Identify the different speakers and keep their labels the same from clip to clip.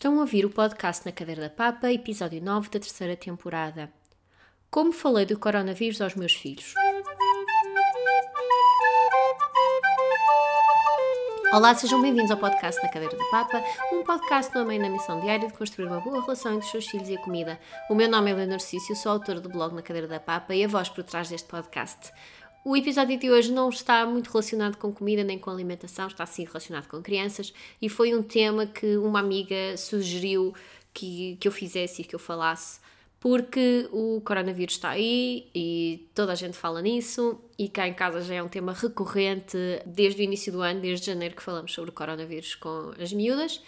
Speaker 1: Estão a ouvir o podcast Na Cadeira da Papa, episódio 9 da terceira temporada. Como falei do coronavírus aos meus filhos? Olá, sejam bem-vindos ao podcast Na Cadeira da Papa, um podcast no meio na missão diária de construir uma boa relação entre os seus filhos e a comida. O meu nome é Leonor Cício, sou autora do blog Na Cadeira da Papa e a voz por trás deste podcast. O episódio de hoje não está muito relacionado com comida nem com alimentação, está sim relacionado com crianças e foi um tema que uma amiga sugeriu que, que eu fizesse e que eu falasse porque o coronavírus está aí e toda a gente fala nisso e cá em casa já é um tema recorrente desde o início do ano, desde janeiro que falamos sobre o coronavírus com as miúdas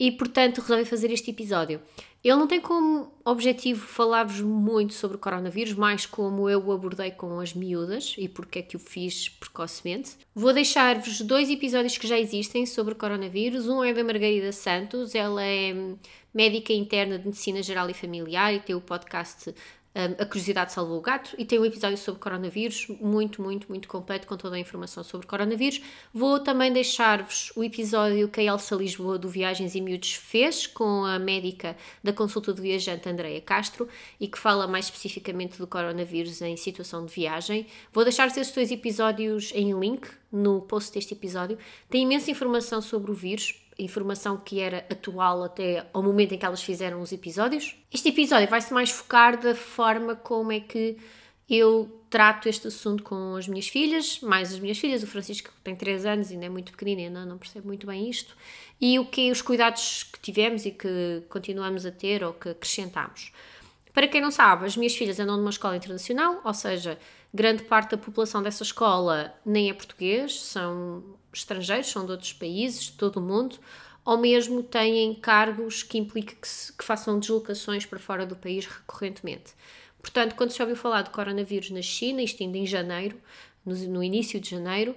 Speaker 1: e portanto resolvi fazer este episódio. Ele não tem como objetivo falar-vos muito sobre o coronavírus, mais como eu o abordei com as miúdas e porque é que o fiz precocemente. Vou deixar-vos dois episódios que já existem sobre o coronavírus. Um é da Margarida Santos, ela é médica interna de Medicina Geral e Familiar e tem o podcast a Curiosidade Salvou o Gato e tem um episódio sobre coronavírus, muito, muito, muito completo, com toda a informação sobre coronavírus. Vou também deixar-vos o episódio que a Elsa Lisboa do Viagens e Miúdos fez com a médica da consulta do viajante Andreia Castro e que fala mais especificamente do coronavírus em situação de viagem. Vou deixar-vos esses dois episódios em link no post deste episódio. Tem imensa informação sobre o vírus, informação que era atual até ao momento em que elas fizeram os episódios. Este episódio vai-se mais focar da forma como é que eu trato este assunto com as minhas filhas, mais as minhas filhas, o Francisco tem 3 anos ainda é muito pequenino, ainda não percebe muito bem isto, e o que os cuidados que tivemos e que continuamos a ter ou que acrescentamos. Para quem não sabe, as minhas filhas andam numa escola internacional, ou seja, grande parte da população dessa escola nem é português, são estrangeiros, são de outros países, de todo o mundo, ou mesmo têm cargos que impliquem que, que façam deslocações para fora do país recorrentemente. Portanto, quando se ouviu falar do coronavírus na China, isto ainda em janeiro, no, no início de janeiro,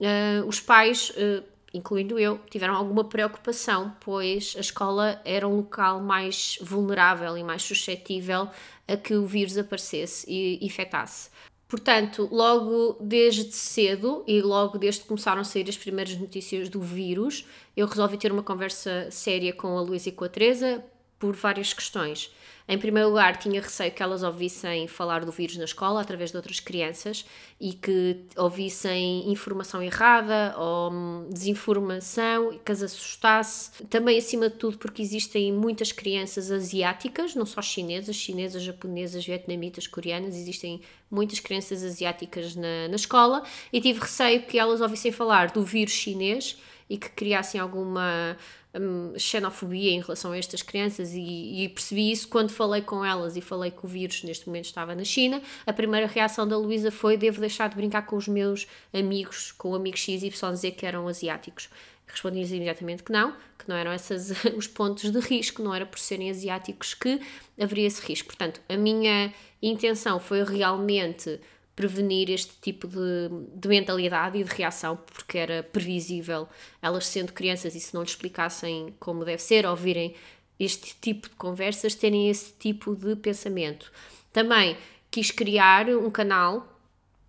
Speaker 1: uh, os pais, uh, incluindo eu, tiveram alguma preocupação, pois a escola era um local mais vulnerável e mais suscetível a que o vírus aparecesse e infectasse. Portanto, logo desde cedo e logo desde que começaram a sair as primeiras notícias do vírus, eu resolvi ter uma conversa séria com a Luísa e com a Teresa por várias questões. Em primeiro lugar, tinha receio que elas ouvissem falar do vírus na escola através de outras crianças e que ouvissem informação errada ou hum, desinformação e que as assustasse. Também, acima de tudo, porque existem muitas crianças asiáticas, não só chinesas, chinesas, japonesas, vietnamitas, coreanas, existem muitas crianças asiáticas na, na escola e tive receio que elas ouvissem falar do vírus chinês e que criassem alguma um, xenofobia em relação a estas crianças e, e, percebi isso quando falei com elas e falei que o vírus neste momento estava na China. A primeira reação da Luísa foi: devo deixar de brincar com os meus amigos, com o amigo XY dizer que eram asiáticos. Respondi-lhes imediatamente que não, que não eram esses os pontos de risco, não era por serem asiáticos que haveria esse risco. Portanto, a minha intenção foi realmente prevenir este tipo de, de mentalidade e de reação, porque era previsível elas sendo crianças e se não lhes explicassem como deve ser, ou virem este tipo de conversas, terem esse tipo de pensamento. Também quis criar um canal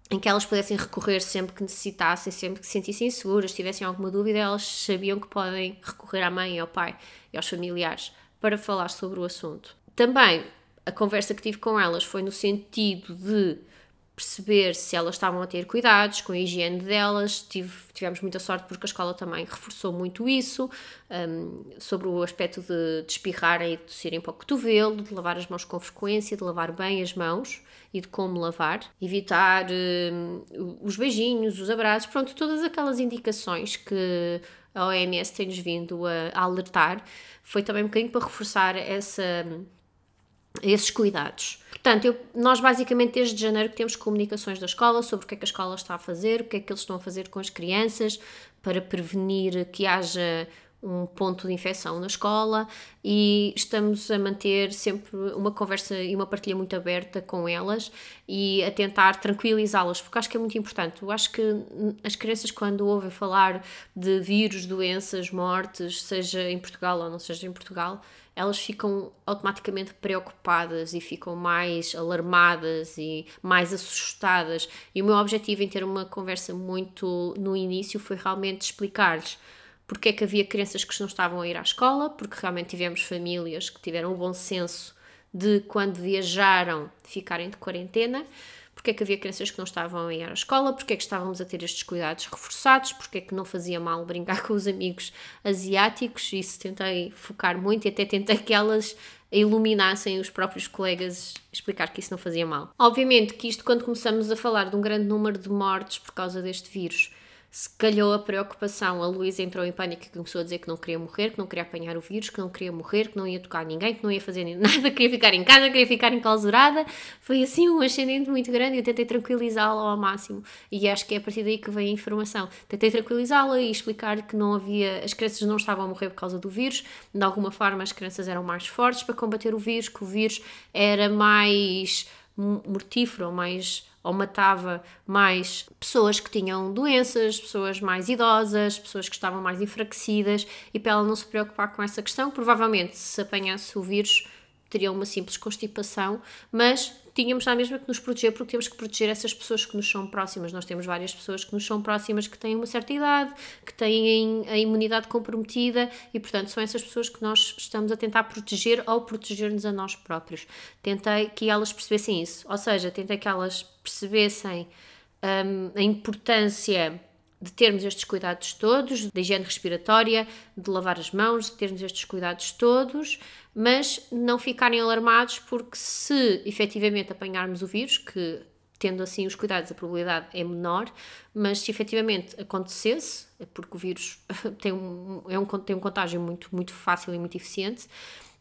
Speaker 1: em que elas pudessem recorrer sempre que necessitassem, sempre que se sentissem seguras, tivessem alguma dúvida, elas sabiam que podem recorrer à mãe, ao pai e aos familiares para falar sobre o assunto. Também a conversa que tive com elas foi no sentido de perceber se elas estavam a ter cuidados com a higiene delas. Tive, tivemos muita sorte porque a escola também reforçou muito isso, um, sobre o aspecto de, de espirrarem e de tossirem para o cotovelo, de lavar as mãos com frequência, de lavar bem as mãos e de como lavar, evitar um, os beijinhos, os abraços, pronto, todas aquelas indicações que a OMS tem-nos vindo a, a alertar, foi também um bocadinho para reforçar essa esses cuidados. Portanto, eu, nós basicamente desde janeiro que temos comunicações da escola sobre o que é que a escola está a fazer, o que é que eles estão a fazer com as crianças para prevenir que haja um ponto de infecção na escola e estamos a manter sempre uma conversa e uma partilha muito aberta com elas e a tentar tranquilizá-las, porque acho que é muito importante. Eu acho que as crianças, quando ouvem falar de vírus, doenças, mortes, seja em Portugal ou não seja em Portugal, elas ficam automaticamente preocupadas e ficam mais alarmadas e mais assustadas. E o meu objetivo em ter uma conversa muito no início foi realmente explicar-lhes porque é que havia crianças que não estavam a ir à escola, porque realmente tivemos famílias que tiveram o bom senso de quando viajaram ficarem de quarentena, porque é que havia crianças que não estavam a ir à escola, porque é que estávamos a ter estes cuidados reforçados, porque é que não fazia mal brincar com os amigos asiáticos, isso tentei focar muito e até tentei que elas iluminassem os próprios colegas, explicar que isso não fazia mal. Obviamente que isto, quando começamos a falar de um grande número de mortes por causa deste vírus, se calhou a preocupação, a Luísa entrou em pânico e começou a dizer que não queria morrer, que não queria apanhar o vírus, que não queria morrer, que não ia tocar ninguém, que não ia fazer nada, queria ficar em casa, queria ficar enclausurada. Foi assim um ascendente muito grande e eu tentei tranquilizá-la ao máximo. E acho que é a partir daí que vem a informação. Tentei tranquilizá-la e explicar que não havia, as crianças não estavam a morrer por causa do vírus, de alguma forma as crianças eram mais fortes para combater o vírus, que o vírus era mais mortífero, mais ou matava mais pessoas que tinham doenças, pessoas mais idosas, pessoas que estavam mais enfraquecidas e para ela não se preocupar com essa questão, provavelmente se apanhasse o vírus teria uma simples constipação, mas tínhamos já mesmo que nos proteger porque temos que proteger essas pessoas que nos são próximas. Nós temos várias pessoas que nos são próximas que têm uma certa idade, que têm a imunidade comprometida e, portanto, são essas pessoas que nós estamos a tentar proteger ou proteger-nos a nós próprios. Tentei que elas percebessem isso, ou seja, tentei que elas percebessem um, a importância de termos estes cuidados todos, da higiene respiratória, de lavar as mãos, de termos estes cuidados todos, mas não ficarem alarmados porque se efetivamente apanharmos o vírus, que tendo assim os cuidados a probabilidade é menor, mas se efetivamente acontecesse, é porque o vírus tem um, é um, tem um contágio muito, muito fácil e muito eficiente,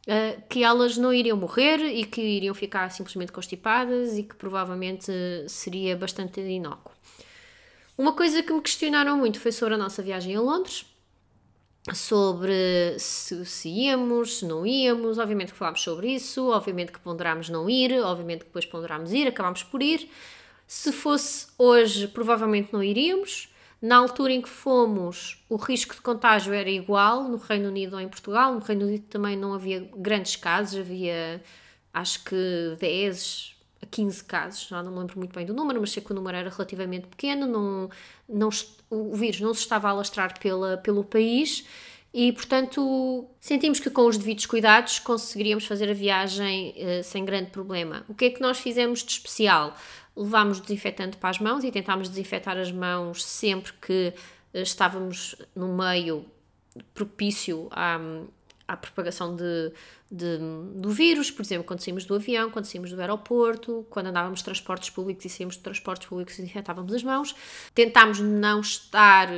Speaker 1: uh, que elas não iriam morrer e que iriam ficar simplesmente constipadas e que provavelmente seria bastante inócuo. Uma coisa que me questionaram muito foi sobre a nossa viagem a Londres, sobre se, se, íamos, se não íamos, obviamente que falámos sobre isso, obviamente que ponderámos não ir, obviamente que depois ponderámos ir, acabámos por ir. Se fosse hoje, provavelmente não iríamos. Na altura em que fomos, o risco de contágio era igual no Reino Unido ou em Portugal. No Reino Unido também não havia grandes casos, havia acho que 10, a 15 casos, já não me lembro muito bem do número, mas sei que o número era relativamente pequeno, não, não, o vírus não se estava a alastrar pela, pelo país e, portanto, sentimos que com os devidos cuidados conseguiríamos fazer a viagem uh, sem grande problema. O que é que nós fizemos de especial? Levámos desinfetante para as mãos e tentámos desinfetar as mãos sempre que uh, estávamos no meio propício à, à propagação de, de, do vírus, por exemplo, quando saímos do avião, quando saímos do aeroporto, quando andávamos de transportes públicos e saímos de transportes públicos e desinfetávamos as mãos. Tentámos não estar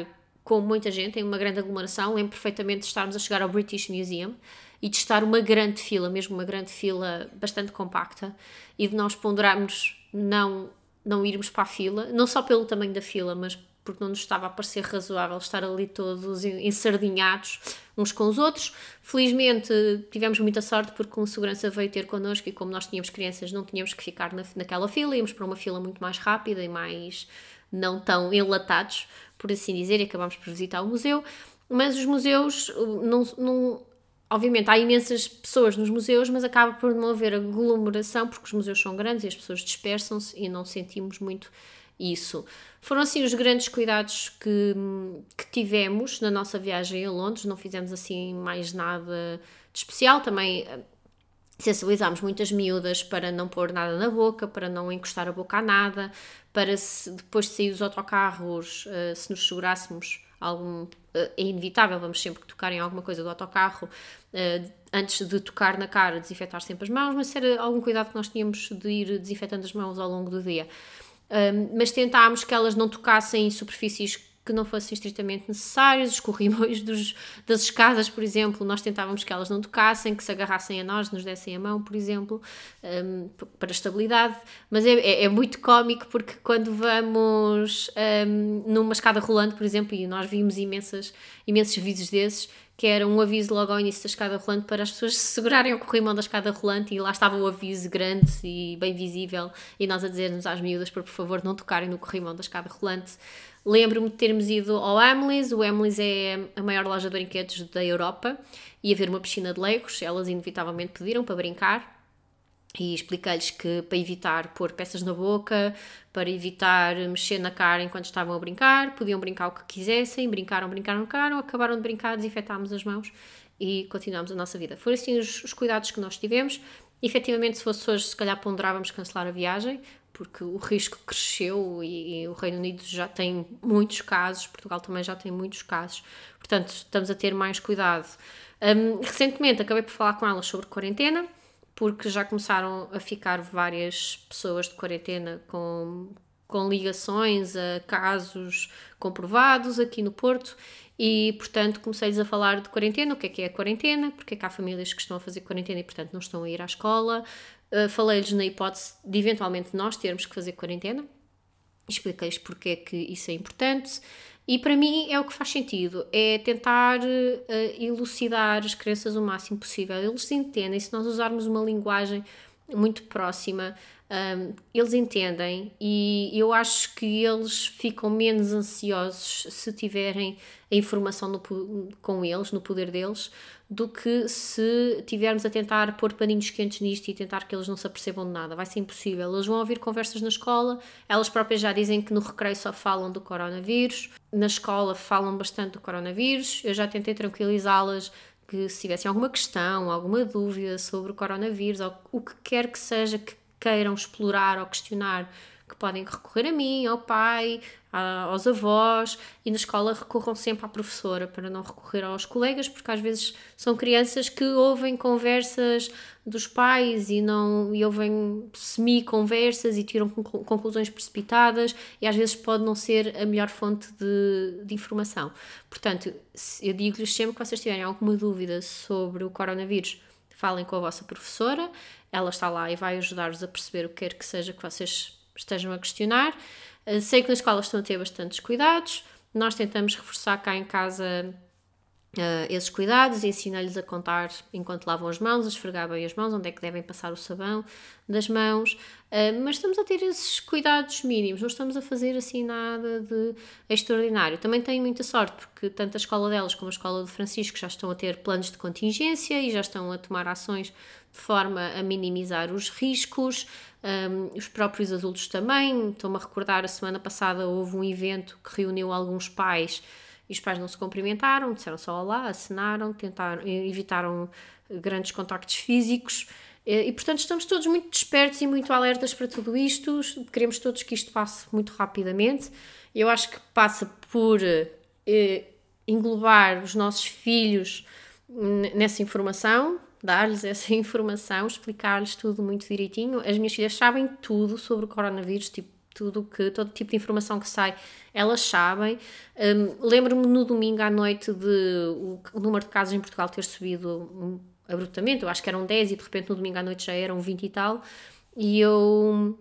Speaker 1: com muita gente, em uma grande aglomeração, lembro perfeitamente de estarmos a chegar ao British Museum e de estar uma grande fila, mesmo uma grande fila bastante compacta, e de nós ponderarmos não, não irmos para a fila, não só pelo tamanho da fila, mas porque não nos estava a parecer razoável estar ali todos ensardinhados uns com os outros. Felizmente tivemos muita sorte porque com segurança veio ter connosco e como nós tínhamos crianças não tínhamos que ficar na, naquela fila, íamos para uma fila muito mais rápida e mais não tão enlatados, por assim dizer, e acabámos por visitar o museu. Mas os museus não, não obviamente há imensas pessoas nos museus, mas acaba por não haver aglomeração porque os museus são grandes e as pessoas dispersam-se e não sentimos muito isso. Foram assim os grandes cuidados que, que tivemos na nossa viagem a Londres, não fizemos assim mais nada de especial, também eh, sensibilizámos muitas miúdas para não pôr nada na boca, para não encostar a boca a nada, para se, depois de sair dos autocarros, uh, se nos segurássemos algum, uh, é inevitável, vamos sempre tocar em alguma coisa do autocarro, antes de tocar na cara, desinfetar sempre as mãos, mas era algum cuidado que nós tínhamos de ir desinfetando as mãos ao longo do dia mas tentámos que elas não tocassem em superfícies que não fossem estritamente necessários, os corrimões dos, das escadas, por exemplo, nós tentávamos que elas não tocassem, que se agarrassem a nós, nos dessem a mão, por exemplo, um, para estabilidade, mas é, é, é, muito cómico porque quando vamos um, numa escada rolante, por exemplo, e nós vimos imensas, imensos vídeos desses, que era um aviso logo ao início da escada rolante para as pessoas se segurarem o corrimão da escada rolante e lá estava o aviso grande e bem visível e nós a dizer-nos às miúdas para por favor não tocarem no corrimão da escada rolante. Lembro-me de termos ido ao Emily's, o Emily's é a maior loja de brinquedos da Europa e haver uma piscina de legos, elas inevitavelmente pediram para brincar e expliquei-lhes que para evitar pôr peças na boca, para evitar mexer na cara enquanto estavam a brincar, podiam brincar o que quisessem, brincaram, brincaram, brincaram, acabaram de brincar, desinfetámos as mãos e continuamos a nossa vida. Foram assim os, os cuidados que nós tivemos. Efetivamente, se fosse hoje, se calhar ponderávamos cancelar a viagem, porque o risco cresceu e, e, o Reino Unido já tem muitos casos, Portugal também já tem muitos casos, portanto estamos a ter mais cuidado. Um, recentemente acabei por falar com elas sobre quarentena, porque já começaram a ficar várias pessoas de quarentena com, com ligações a casos comprovados aqui no Porto e, portanto, comecei-lhes a falar de quarentena, o que é que é a quarentena, porque é que há famílias que estão a fazer quarentena e, portanto, não estão a ir à escola. Uh, Falei-lhes na hipótese de, eventualmente, nós termos que fazer quarentena. Expliquei-lhes porque é que isso é importante. E para mim é o que faz sentido, é tentar uh, elucidar as crenças o máximo possível. Eles entendem, se nós usarmos uma linguagem muito próxima, um, eles entendem e eu acho que eles ficam menos ansiosos se tiverem a informação no, com eles, no poder deles, do que se tivermos a tentar pôr paninhos quentes nisto e tentar que eles não se apercebam de nada. Vai ser impossível. Eles vão ouvir conversas na escola, elas próprias já dizem que no recreio só falam do coronavírus, na escola falam bastante do coronavírus. Eu já tentei tranquilizá-las que se tivessem alguma questão, alguma dúvida sobre o coronavírus, ou o que quer que seja que queiram explorar ou questionar, que podem recorrer a mim, ao pai, aos avós e na escola recorram sempre à professora para não recorrer aos colegas, porque às vezes são crianças que ouvem conversas dos pais e não e ouvem semi-conversas e tiram conclusões precipitadas e às vezes pode não ser a melhor fonte de, de informação. Portanto, eu digo-lhes sempre que vocês tiverem alguma dúvida sobre o coronavírus, falem com a vossa professora, ela está lá e vai ajudar-vos a perceber o que quer que seja que vocês estejam a questionar. Eh, sei que na escola estão a ter bastantes cuidados, nós tentamos reforçar cá em casa uh, esses cuidados, ensina-lhes a contar enquanto lavam as mãos, a esfregar bem as mãos, onde é que devem passar o sabão das mãos, uh, mas estamos a ter esses cuidados mínimos, não estamos a fazer assim nada de extraordinário. Também tenho muita sorte, porque tanto a escola delas como a escola de Francisco já estão a ter planos de contingência e já estão a tomar ações de forma a minimizar os riscos. Um, os próprios adultos também. Estou-me a recordar, a semana passada houve um evento que reuniu alguns pais e os pais não se cumprimentaram, disseram só olá, assinaram, tentaram, evitaram grandes contactos físicos. E, portanto, estamos todos muito despertos e muito alertas para tudo isto. Queremos todos que isto passe muito rapidamente. Eu acho que passa por eh, englobar os nossos filhos nessa informação, dar-lhes essa informação, explicar-lhes tudo muito direitinho. As minhas filhas sabem tudo sobre o coronavírus, tipo, tudo que, todo tipo de informação que sai, elas sabem. Um, Lembro-me no domingo à noite de o, o, número de casos em Portugal ter subido abruptamente, eu acho que eram 10 e de repente no domingo à noite já eram 20 e tal, e eu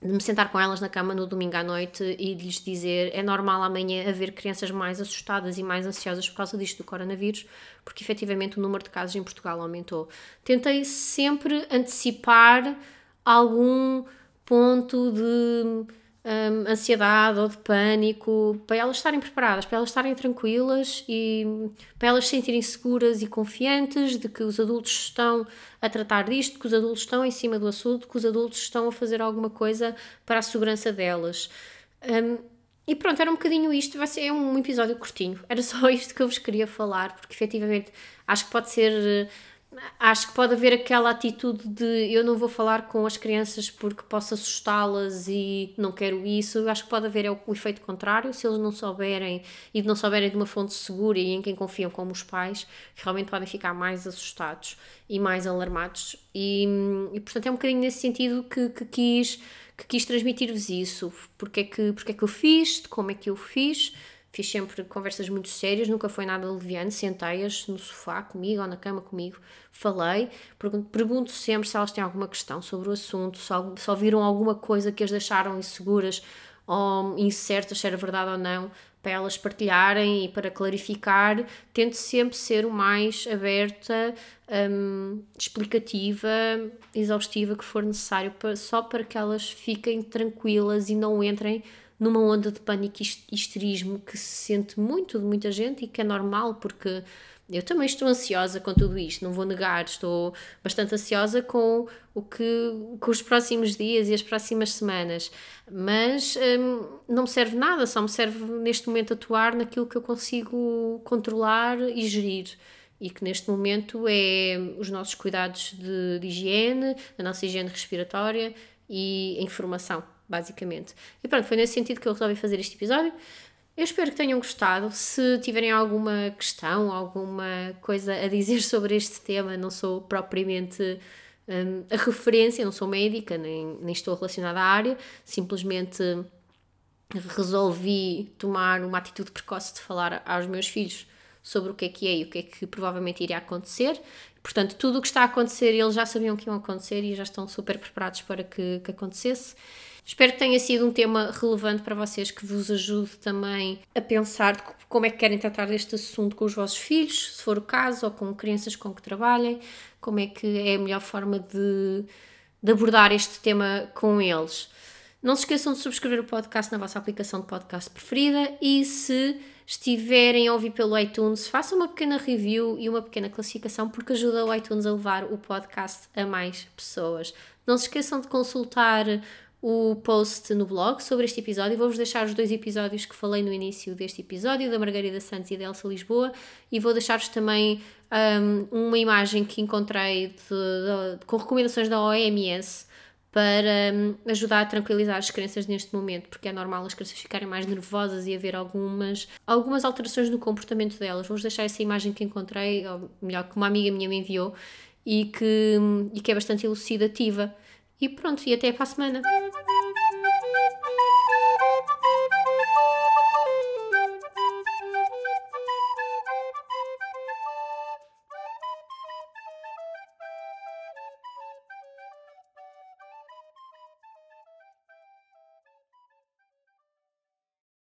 Speaker 1: de me sentar com elas na cama no domingo à noite e de lhes dizer é normal amanhã haver crianças mais assustadas e mais ansiosas por causa disto do coronavírus, porque efetivamente o número de casos em Portugal aumentou. Tentei sempre antecipar algum ponto de um, ansiedade ou de pânico, para elas estarem preparadas, para elas estarem tranquilas e para elas se sentirem seguras e confiantes de que os adultos estão a tratar disto, que os adultos estão em cima do assunto, que os adultos estão a fazer alguma coisa para a segurança delas. Um, e pronto, era um bocadinho isto, vai ser um episódio curtinho, era só isto que eu vos queria falar, porque efetivamente acho que pode ser acho que pode haver aquela atitude de eu não vou falar com as crianças porque posso assustá-las e não quero isso. Eu acho que pode haver o, o, efeito contrário, se eles não souberem e não souberem de uma fonte segura e em quem confiam como os pais, realmente podem ficar mais assustados e mais alarmados. E, e portanto é um bocadinho nesse sentido que, que quis, que quis transmitir-vos isso. Porque é, que, porque é que eu fiz, como é que eu fiz Fiz sempre conversas muito sérias, nunca foi nada leviano. Sentei-as no sofá comigo ou na cama comigo, falei, pergunto sempre se elas têm alguma questão sobre o assunto, se, se ouviram alguma coisa que as deixaram inseguras ou incertas se era verdade ou não, para elas partilharem e para clarificar. Tento sempre ser o mais aberta, um, explicativa, exaustiva que for necessário, para, só para que elas fiquem tranquilas e não entrem numa onda de pânico e histerismo que se sente muito de muita gente e que é normal porque Eu também estou ansiosa com tudo isto, não vou negar, estou bastante ansiosa com o que com os próximos dias e as próximas semanas, mas hum, não me serve nada, só me serve neste momento atuar naquilo que eu consigo controlar e gerir. E que neste momento é os nossos cuidados de, de higiene, a nossa higiene respiratória e a informação, basicamente. E pronto, foi nesse sentido que eu resolvi fazer este episódio. Eu espero que tenham gostado. Se tiverem alguma questão, alguma coisa a dizer sobre este tema, não sou propriamente um, a referência, não sou médica, nem, nem estou relacionada à área, simplesmente resolvi tomar uma atitude precoce de falar aos meus filhos sobre o que é que é e o que é que provavelmente iria acontecer. Portanto, tudo o que está a acontecer, eles já sabiam que iam acontecer e já estão super preparados para que, que acontecesse. Espero que tenha sido um tema relevante para vocês, que vos ajude também a pensar como é que querem tratar deste assunto com os vossos filhos, se for o caso, ou com crianças com que trabalhem, como é que é a melhor forma de, de abordar este tema com eles. Não se esqueçam de subscrever o podcast na vossa aplicação de podcast preferida e se estiverem a ouvir pelo iTunes, façam uma pequena review e uma pequena classificação porque ajuda o iTunes a levar o podcast a mais pessoas. Não se esqueçam de consultar o post no blog sobre este episódio. Vou-vos deixar os dois episódios que falei no início deste episódio, da Margarida Santos e da Elsa Lisboa, e vou deixar-vos também um, uma imagem que encontrei de, de, com recomendações da OMS para um, ajudar a tranquilizar as crianças neste momento, porque é normal as crianças ficarem mais nervosas e haver algumas, algumas alterações no comportamento delas. Vou-vos deixar essa imagem que encontrei, ou melhor, que uma amiga minha me enviou, e que, e que é bastante elucidativa. E pronto, e até para a semana.